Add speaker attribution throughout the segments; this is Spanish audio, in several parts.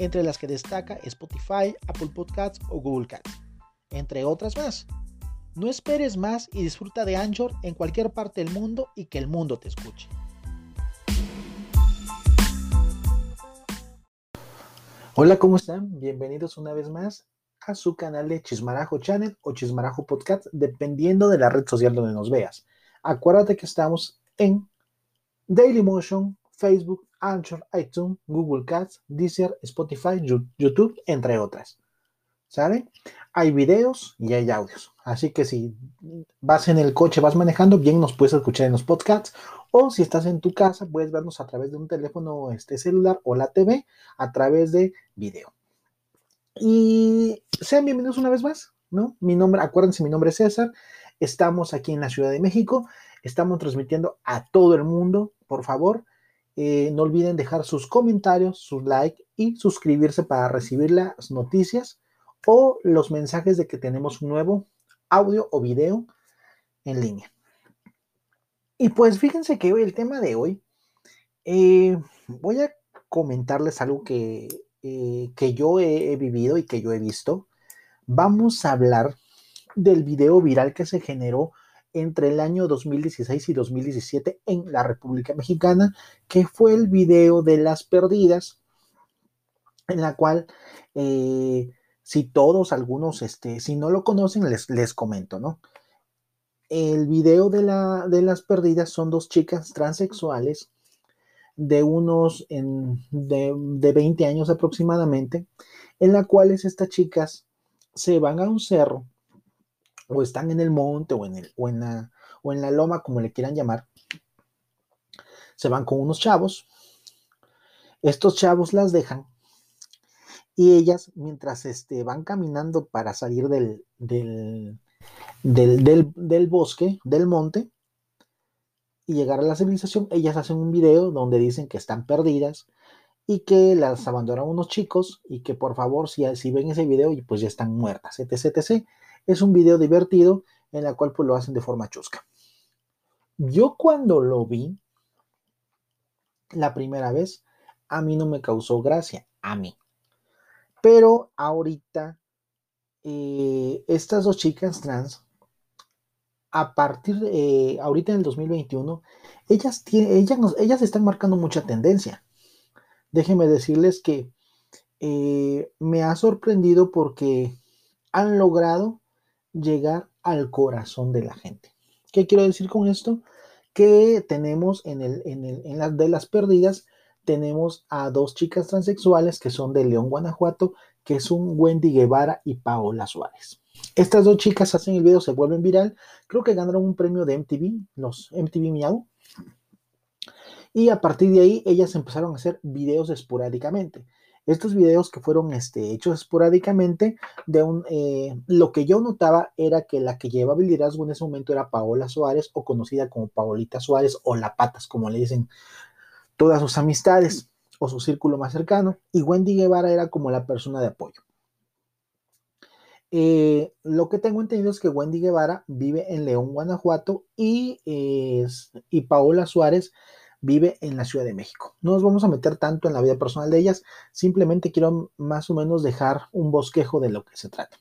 Speaker 1: entre las que destaca Spotify, Apple Podcasts o Google Cats, entre otras más. No esperes más y disfruta de Anchor en cualquier parte del mundo y que el mundo te escuche. Hola, ¿cómo están? Bienvenidos una vez más a su canal de Chismarajo Channel o Chismarajo Podcast, dependiendo de la red social donde nos veas. Acuérdate que estamos en Dailymotion, Facebook, Anchor, iTunes, Google Cats, Deezer, Spotify, YouTube, entre otras. ¿Sabe? Hay videos y hay audios. Así que si vas en el coche, vas manejando, bien nos puedes escuchar en los podcasts. O si estás en tu casa, puedes vernos a través de un teléfono este, celular o la TV a través de video. Y sean bienvenidos una vez más, ¿no? Mi nombre, acuérdense, mi nombre es César. Estamos aquí en la Ciudad de México. Estamos transmitiendo a todo el mundo. Por favor, eh, no olviden dejar sus comentarios, sus likes y suscribirse para recibir las noticias o los mensajes de que tenemos un nuevo audio o video en línea. Y pues fíjense que el tema de hoy, eh, voy a comentarles algo que, eh, que yo he, vivido y que yo he visto. Vamos a hablar del video viral que se generó entre el año 2016 y 2017 en la República Mexicana, que fue el video de las perdidas, en la cual eh, si todos, algunos, este, si no lo conocen, les, les comento, ¿no? El video de, la, de las perdidas son dos chicas transexuales de unos de, de 20 años aproximadamente, en la cuales estas chicas se van a un cerro o están en el monte o en, el, o en, la, o en la loma, como le quieran llamar, se van con unos chavos, estos chavos las dejan y ellas, mientras este, van caminando para salir del, del, del, bosque, del monte, y llegar a la civilización, ellas hacen un video donde dicen que están perdidas y que las abandonan unos chicos y que por favor, si, si ven ese video, pues ya están muertas, etc, etc. Es un video divertido en el cual pues lo hacen de forma chusca. Yo cuando lo vi la primera vez, a mí no me causó gracia, a mí. Pero ahorita, eh, estas dos chicas trans, a partir de, eh, ahorita en el 2021, ellas, ellas, ellas están marcando mucha tendencia. Déjenme decirles que eh, me ha sorprendido porque han logrado llegar al corazón de la gente. ¿Qué quiero decir con esto? Que tenemos en, el, en, el, en las de las perdidas tenemos a dos chicas transexuales que son de León, Guanajuato, que son Wendy Guevara y Paola Suárez. Estas dos chicas hacen el video, se vuelven viral. Creo que ganaron un premio de MTV, los MTV Miau. Y a partir de ahí, ellas empezaron a hacer videos esporádicamente. Estos videos que fueron este, hechos esporádicamente, de un, eh, lo que yo notaba era que la que llevaba el liderazgo en ese momento era Paola Suárez, o conocida como Paolita Suárez, o La Patas, como le dicen todas sus amistades o su círculo más cercano, y Wendy Guevara era como la persona de apoyo. Eh, lo que tengo entendido es que Wendy Guevara vive en León, Guanajuato, y, y Paola Suárez vive en la Ciudad de México. No nos vamos a meter tanto en la vida personal de ellas, simplemente quiero más o menos dejar un bosquejo de lo que se trata.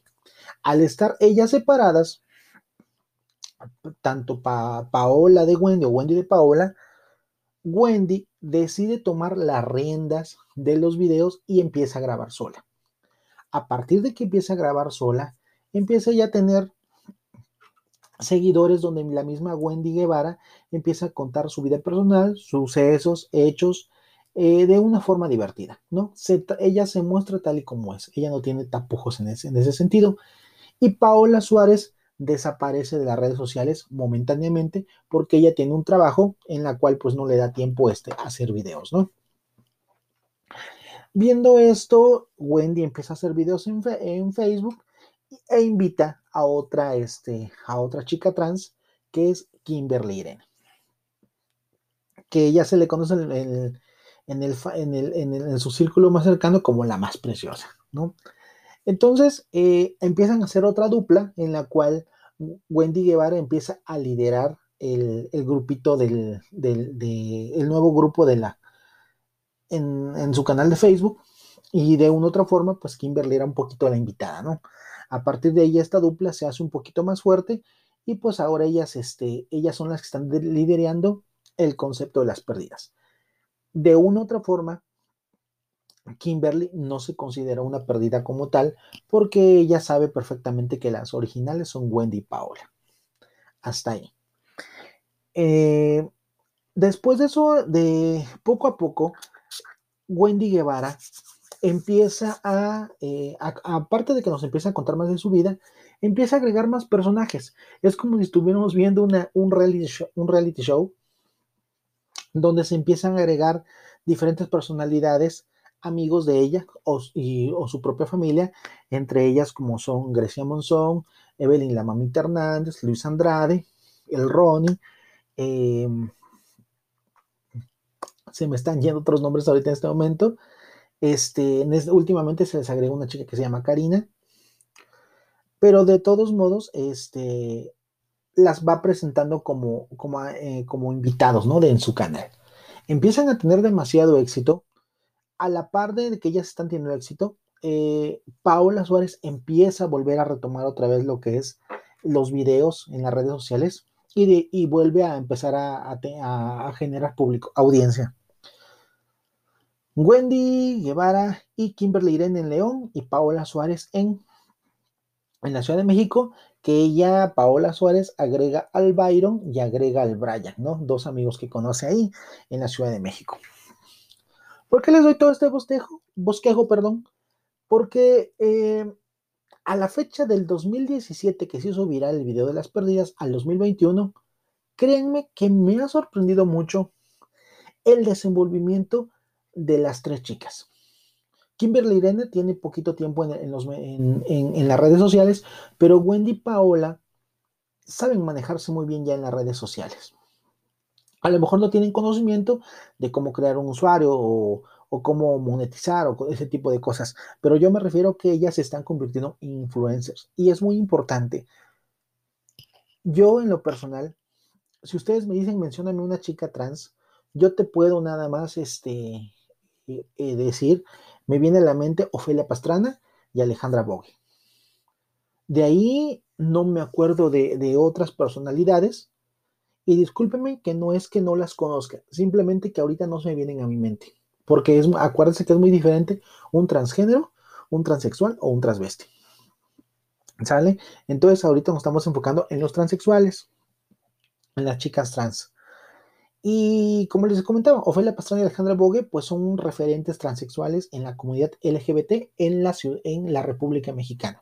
Speaker 1: Al estar ellas separadas, tanto Paola de Wendy o Wendy de Paola, Wendy decide tomar las riendas de los videos y empieza a grabar sola. A partir de que empieza a grabar sola, empieza ya a tener seguidores donde la misma Wendy Guevara empieza a contar su vida personal, sucesos, hechos, eh, de una forma divertida, ¿no? ella se muestra tal y como es, ella no tiene tapujos en ese, en sentido. Y Paola Suárez desaparece de las redes sociales momentáneamente porque ella tiene un trabajo en la cual pues no le da tiempo este a hacer videos, ¿no? Viendo esto, Wendy empieza a hacer videos en, Facebook e invita a otra, este, a otra chica trans que es Kimberly Irene. Que ella se le conoce en, el, en, el, en, el, en, su círculo más cercano como la más preciosa, ¿no? Entonces eh, empiezan a hacer otra dupla en la cual Wendy Guevara empieza a liderar el, el grupito del, del de, el nuevo grupo de la en, en, su canal de Facebook y de una u otra forma pues Kimberly era un poquito la invitada, ¿no? A partir de ahí esta dupla se hace un poquito más fuerte y pues ahora ellas, este, ellas son las que están liderando el concepto de las pérdidas. De una u otra forma, Kimberly no se considera una pérdida como tal porque ella sabe perfectamente que las originales son Wendy y Paola. Hasta ahí. Eh, después de eso, de poco a poco, Wendy Guevara empieza eh, a, aparte de que nos empieza a contar más de su vida, empieza a agregar más personajes. Es como si estuviéramos viendo una, un, reality show, un reality show donde se empiezan a agregar diferentes personalidades, amigos de ella o su propia familia, entre ellas como son Grecia Monzón, Evelyn la Mamita Hernández, Luis Andrade, el Ronnie, em, se me están yendo otros nombres ahorita en este momento, este, últimamente se les agregó una chica que se llama Karina, pero de todos modos, este, las va presentando como, como, eh, como invitados, ¿no? De en su canal. Empiezan a tener demasiado éxito. A la par de que ellas están teniendo éxito, eh, Paola Suárez empieza a volver a retomar otra vez lo que es los videos en las redes sociales y, y vuelve a empezar a, a, a generar público, audiencia. Wendy Guevara y Kimberly Irene en León y Paola Suárez en, en la Ciudad de México, que ella, Paola Suárez, agrega al Byron y agrega al Brian, ¿no? Dos amigos que conoce ahí en la Ciudad de México. ¿Por qué les doy todo este bosquejo? Bosquejo, perdón. Porque eh, a la fecha del 2017 que se hizo viral el video de las pérdidas al 2021, créanme que me ha sorprendido mucho el desenvolvimiento de las tres chicas. Kimberly Irene tiene poquito tiempo en, en, las redes sociales, pero Wendy y Paola saben manejarse muy bien ya en las redes sociales. A lo mejor no tienen conocimiento de cómo crear un usuario o, cómo monetizar o ese tipo de cosas, pero yo me refiero que ellas se están convirtiendo en influencers y es muy importante. Yo en lo personal, si ustedes me dicen, mencióname una chica trans, yo te puedo nada más este, eh, decir, me viene a la mente Ofelia Pastrana y Alejandra Bogue. De ahí no me acuerdo de, otras personalidades. Y discúlpeme que no es que no las conozca, simplemente que ahorita no se me vienen a mi mente. Porque es, acuérdense que es muy diferente un transgénero, un transexual o un transvesti. ¿Sale? Entonces ahorita nos estamos enfocando en los transexuales, en las chicas trans. Y como les comentaba, Ofelia Pastrana y Alejandra Bogue pues son referentes transexuales en la comunidad LGBT en la, en la República Mexicana.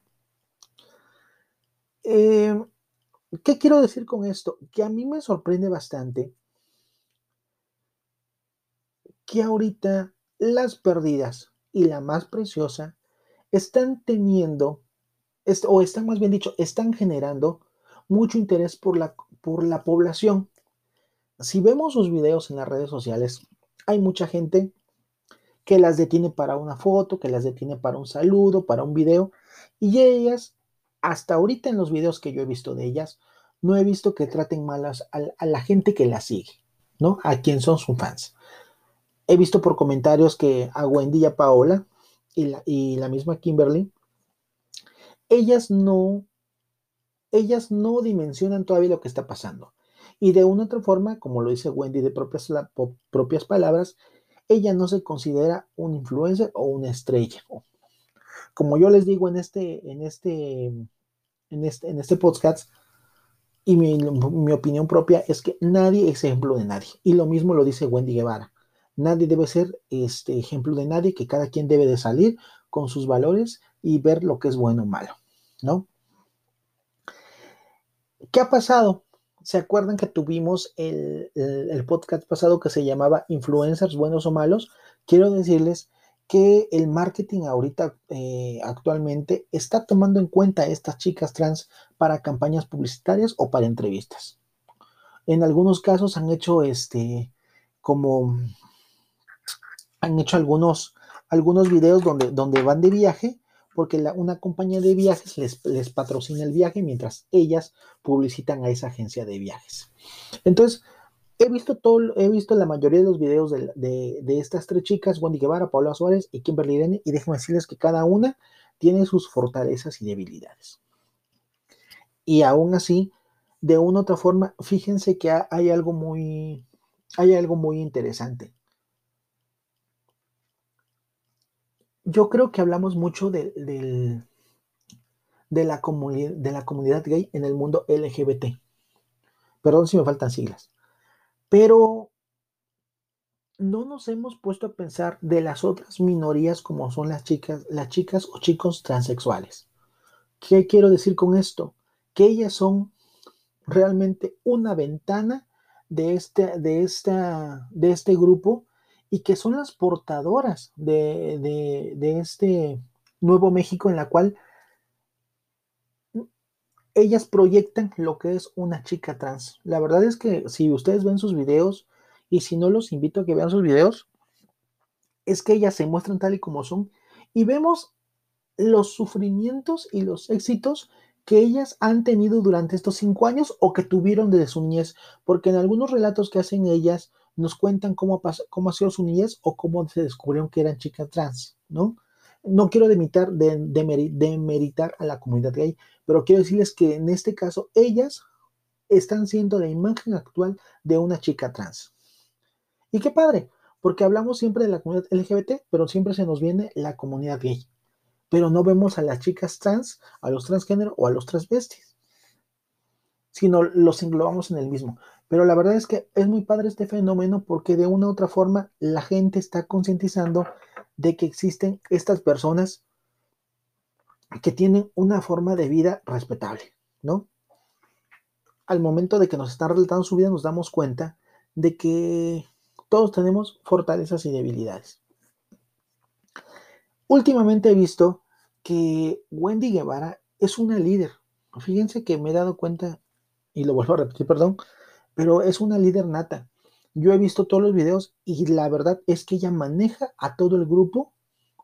Speaker 1: Eh, ¿Qué quiero decir con esto? Que a mí me sorprende bastante que ahorita las perdidas y la más preciosa están teniendo, o están más bien dicho, están generando mucho interés por la, por la población si vemos sus videos en las redes sociales, hay mucha gente que las detiene para una foto, que las detiene para un saludo, para un video, y ellas, hasta ahorita en los videos que yo he visto de ellas, no he visto que traten malas a, la gente que las sigue, ¿no? A quien son sus fans. He visto por comentarios que a Wendy y a Paola y la, y la misma Kimberly, ellas no, ellas no dimensionan todavía lo que está pasando. Y de una otra forma, como lo dice Wendy de propias, propias palabras, ella no se considera un influencer o una estrella. Como yo les digo en este, en este, en este, en este podcast, y mi, mi, opinión propia es que nadie es ejemplo de nadie. Y lo mismo lo dice Wendy Guevara. Nadie debe ser este ejemplo de nadie, que cada quien debe de salir con sus valores y ver lo que es bueno o malo, ¿no? ¿Qué ha pasado? ¿Se acuerdan que tuvimos el, podcast pasado que se llamaba Influencers buenos o malos? Quiero decirles que el marketing ahorita eh, actualmente está tomando en cuenta a estas chicas trans para campañas publicitarias o para entrevistas. En algunos casos han hecho este como han hecho algunos algunos videos donde, donde van de viaje porque una compañía de viajes les, patrocina el viaje mientras ellas publicitan a esa agencia de viajes. Entonces, He visto todo, he visto la mayoría de los videos de, estas tres chicas, Wendy Guevara, Paula Suárez y Kimberly Irene, y déjenme decirles que cada una tiene sus fortalezas y debilidades. Y aún así, de una u otra forma, fíjense que hay algo muy, hay algo muy interesante. Yo creo que hablamos mucho de, de, la de la comunidad gay en el mundo LGBT. Perdón si me faltan siglas. Pero no nos hemos puesto a pensar de las otras minorías como son las chicas, las chicas o chicos transexuales. ¿Qué quiero decir con esto? Que ellas son realmente una ventana de este, de esta, de este grupo y que son las portadoras de, de este nuevo México en la cual ellas proyectan lo que es una chica trans. La verdad es que si ustedes ven sus videos, y si no los invito a que vean sus videos, es que ellas se muestran tal y como son y vemos los sufrimientos y los éxitos que ellas han tenido durante estos cinco años o que tuvieron desde su niñez, porque en algunos relatos que hacen ellas nos cuentan cómo, cómo ha sido su niñez o cómo se descubrieron que eran chicas trans, ¿no? no quiero demeritar, de, a la comunidad gay, pero quiero decirles que en este caso ellas están siendo la imagen actual de una chica trans. Y qué padre, porque hablamos siempre de la comunidad LGBT, pero siempre se nos viene la comunidad gay. Pero no vemos a las chicas trans, a los transgénero o a los transvestis, sino los englobamos en el mismo. Pero la verdad es que es muy padre este fenómeno porque de una u otra forma la gente está concientizando de que existen estas personas que tienen una forma de vida respetable, ¿no? Al momento de que nos están relatando su vida nos damos cuenta de que todos tenemos fortalezas y debilidades. Últimamente he visto que Wendy Guevara es una líder. Fíjense que me he dado cuenta, y lo vuelvo a repetir, perdón, pero es una líder nata. Yo he visto todos los videos y la verdad es que ella maneja a todo el grupo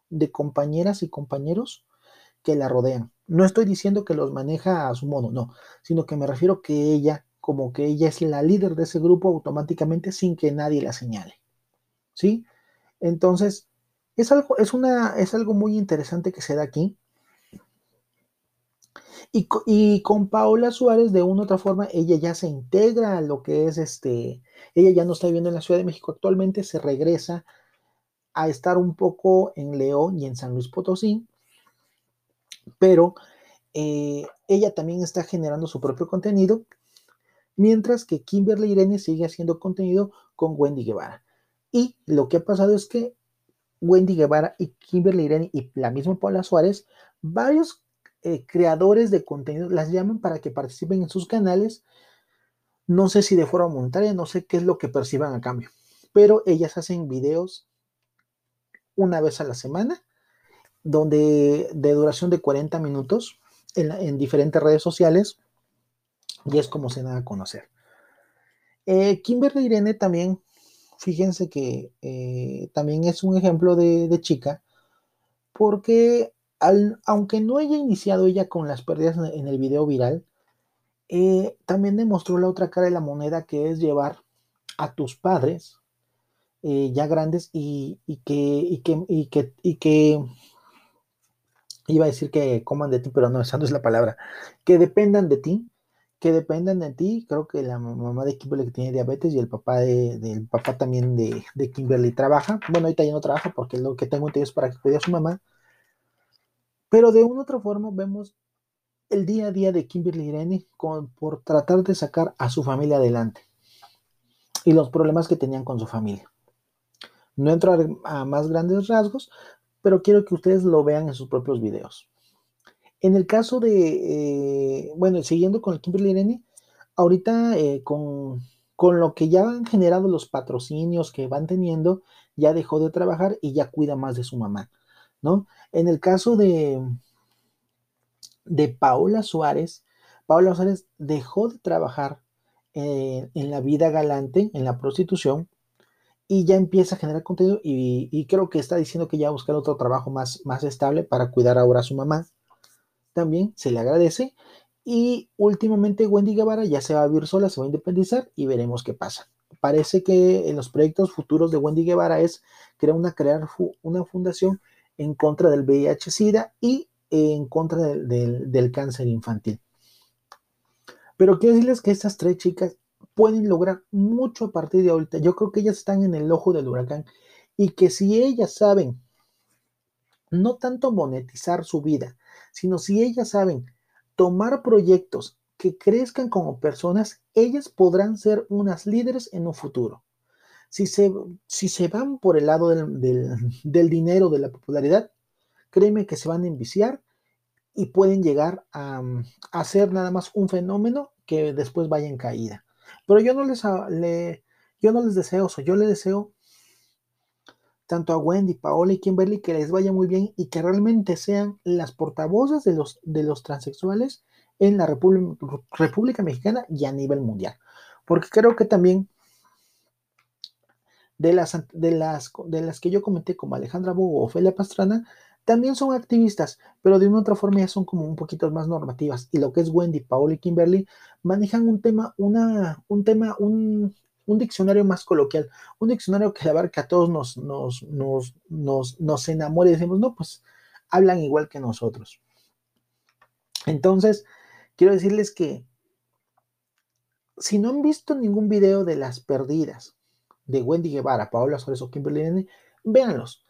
Speaker 1: de compañeras y compañeros que la rodean. No estoy diciendo que los maneja a su modo, no, sino que me refiero que ella, como que ella es la líder de ese grupo automáticamente sin que nadie la señale. ¿Sí? Entonces, es algo, es una, es algo muy interesante que se da aquí y, con Paola Suárez, de una u otra forma, ella ya se integra a lo que es este, ella ya no está viviendo en la Ciudad de México actualmente, se regresa a estar un poco en León y en San Luis Potosí, pero eh, ella también está generando su propio contenido, mientras que Kimberly Irene sigue haciendo contenido con Wendy Guevara. Y lo que ha pasado es que Wendy Guevara y Kimberly Irene y la misma Paula Suárez, varios eh, creadores de contenido las llaman para que participen en sus canales. No sé si de forma monetaria, no sé qué es lo que perciban a cambio, pero ellas hacen videos una vez a la semana, donde de duración de 40 minutos en, diferentes redes sociales y es como se da a conocer. Eh, Kimberly Irene también, fíjense que eh, también es un ejemplo de chica, porque aunque no haya iniciado ella con las pérdidas en el video viral, eh, también demostró la otra cara de la moneda que es llevar a tus padres eh, ya grandes y, que, que, que, que iba a decir que coman de ti, pero no, esa no es la palabra, que dependan de ti, que dependan de ti. Creo que la mamá de Kimberly tiene diabetes y el papá de, del papá también de, de, Kimberly trabaja. Bueno, ahorita ya no trabaja porque lo que tengo entendido es para que cuide a su mamá. Pero de una u otra forma vemos el día a día de Kimberly Irene por tratar de sacar a su familia adelante y los problemas que tenían con su familia. No entro a, más grandes rasgos, pero quiero que ustedes lo vean en sus propios videos. En el caso de, eh, bueno, siguiendo con Kimberly Irene, ahorita eh, con, con lo que ya han generado los patrocinios que van teniendo, ya dejó de trabajar y ya cuida más de su mamá, ¿no? En el caso de, de Paola Suárez, Paola Suárez dejó de trabajar en, la vida galante, en la prostitución, y ya empieza a generar contenido y, creo que está diciendo que ya va a buscar otro trabajo más, más estable para cuidar ahora a su mamá. También se le agradece. Y últimamente Wendy Guevara ya se va a vivir sola, se va a independizar y veremos qué pasa. Parece que en los proyectos futuros de Wendy Guevara es crear una, crear una fundación en contra del VIH-Sida y en contra del, cáncer infantil. Pero quiero decirles que estas tres chicas pueden lograr mucho a partir de ahorita. Yo creo que ellas están en el ojo del huracán y que si ellas saben no tanto monetizar su vida, sino si ellas saben tomar proyectos que crezcan como personas, ellas podrán ser unas líderes en un futuro. Si se, si se van por el lado del, del dinero, de la popularidad, créeme que se van a enviciar y pueden llegar a, ser nada más un fenómeno que después vaya en caída. Pero yo no les, le, yo no les deseo eso, yo les deseo tanto a Wendy, Paola y Kimberly que les vaya muy bien y que realmente sean las portavoces de los, de los transexuales en la República Mexicana y a nivel mundial. Porque creo que también de las, de las, de las que yo comenté como Alejandra Bogo o Ofelia Pastrana, también son activistas, pero de una otra forma ya son como un poquito más normativas. Y lo que es Wendy, Paola y Kimberly manejan un tema, una, un tema, un, diccionario más coloquial, un diccionario que abarca a todos nos, nos, nos, nos, nos enamora y decimos, no, pues hablan igual que nosotros. Entonces, quiero decirles que si no han visto ningún video de las perdidas de Wendy Guevara, Paola Suárez o Kimberly N, véanlos.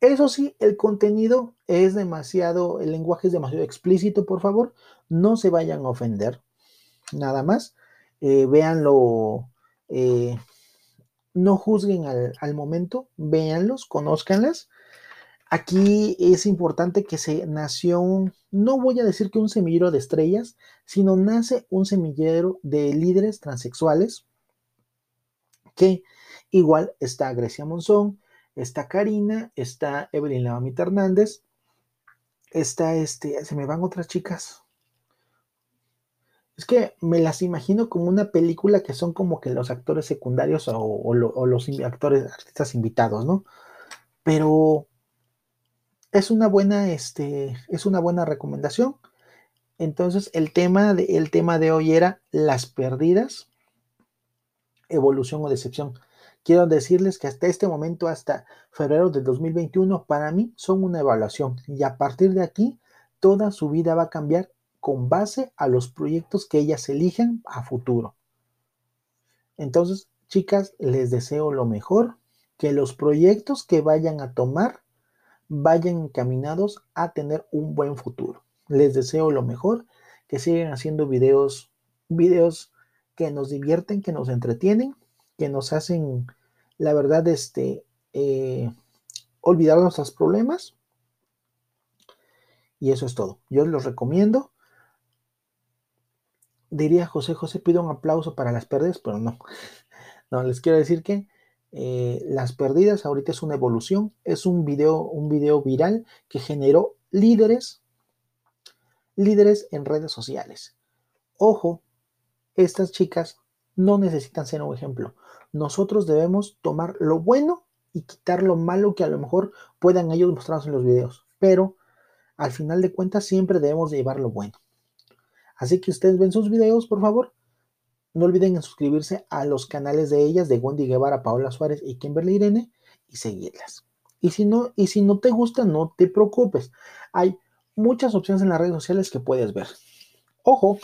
Speaker 1: Eso sí, el contenido es demasiado, el lenguaje es demasiado explícito, por favor, no se vayan a ofender, nada más. Eh, véanlo, eh, no juzguen al, al, momento, véanlos, conózcanlas. Aquí es importante que se nació, no voy a decir que un semillero de estrellas, sino nace un semillero de líderes transexuales, que igual está Grecia Monzón, está Karina, está Evelyn Lavamita Hernández, está este, se me van otras chicas. Es que me las imagino como una película que son como que los actores secundarios o, los actores, artistas invitados, ¿no? Pero es una buena, este, es una buena recomendación. Entonces, el tema, de, el tema de hoy era las perdidas, evolución o decepción. Quiero decirles que hasta este momento, hasta febrero del 2021, para mí son una evaluación y a partir de aquí, toda su vida va a cambiar con base a los proyectos que ellas eligen a futuro. Entonces, chicas, les deseo lo mejor, que los proyectos que vayan a tomar vayan encaminados a tener un buen futuro. Les deseo lo mejor, que sigan haciendo videos, videos que nos divierten, que nos entretienen que nos hacen, la verdad, este, eh, olvidar nuestros problemas. Y eso es todo. Yo los recomiendo. Diría José José, pido un aplauso para las pérdidas, pero no. No, les quiero decir que eh, las pérdidas ahorita es una evolución, es un video, un video viral que generó líderes, líderes en redes sociales. Ojo, estas chicas no necesitan ser un ejemplo. Nosotros debemos tomar lo bueno y quitar lo malo que a lo mejor puedan ellos mostrarnos en los videos. Pero al final de cuentas siempre debemos llevar lo bueno. Así que ustedes ven sus videos, por favor. No olviden suscribirse a los canales de ellas, de Wendy Guevara, Paola Suárez y Kimberly Irene, y seguirlas. Y si no, y si no te gusta, no te preocupes. Hay muchas opciones en las redes sociales que puedes ver. Ojo,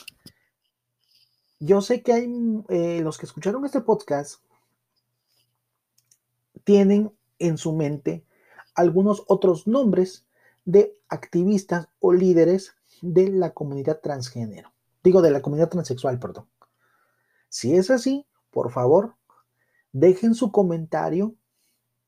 Speaker 1: yo sé que hay eh, los que escucharon este podcast tienen en su mente algunos otros nombres de activistas o líderes de la comunidad transgénero. Digo, de la comunidad transexual, perdón. Si es así, por favor, dejen su comentario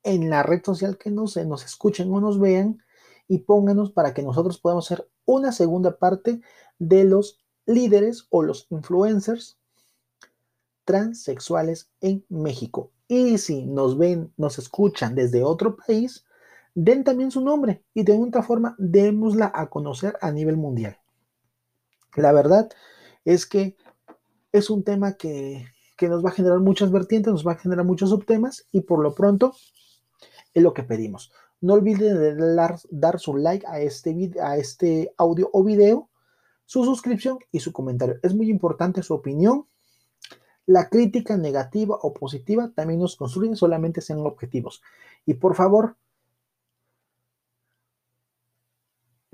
Speaker 1: en la red social que nos, nos escuchen o nos vean y pónganos para que nosotros podamos hacer una segunda parte de los líderes o los influencers transexuales en México. Y si nos ven, nos escuchan desde otro país, den también su nombre y de otra forma démosla a conocer a nivel mundial. La verdad es que es un tema que, nos va a generar muchas vertientes, nos va a generar muchos subtemas y por lo pronto es lo que pedimos. No olviden de dar, dar su like a este, a este audio o video, su suscripción y su comentario. Es muy importante su opinión. La crítica negativa o positiva también nos construye, solamente sean objetivos. Y por favor,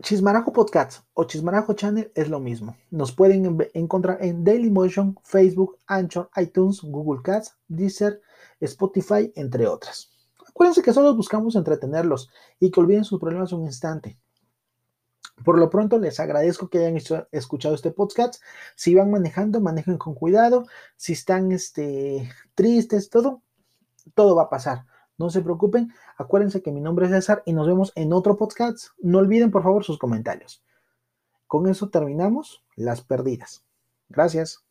Speaker 1: Chismarajo Podcast o Chismarajo Channel es lo mismo. Nos pueden encontrar en Dailymotion, Facebook, Anchor, iTunes, Google Cats, Deezer, Spotify, entre otras. Acuérdense que solo buscamos entretenerlos y que olviden sus problemas un instante. Por lo pronto, les agradezco que hayan escuchado este podcast. Si van manejando, manejen con cuidado. Si están este, tristes, todo, todo va a pasar. No se preocupen, acuérdense que mi nombre es César y nos vemos en otro podcast. No olviden por favor sus comentarios. Con eso terminamos las perdidas. Gracias.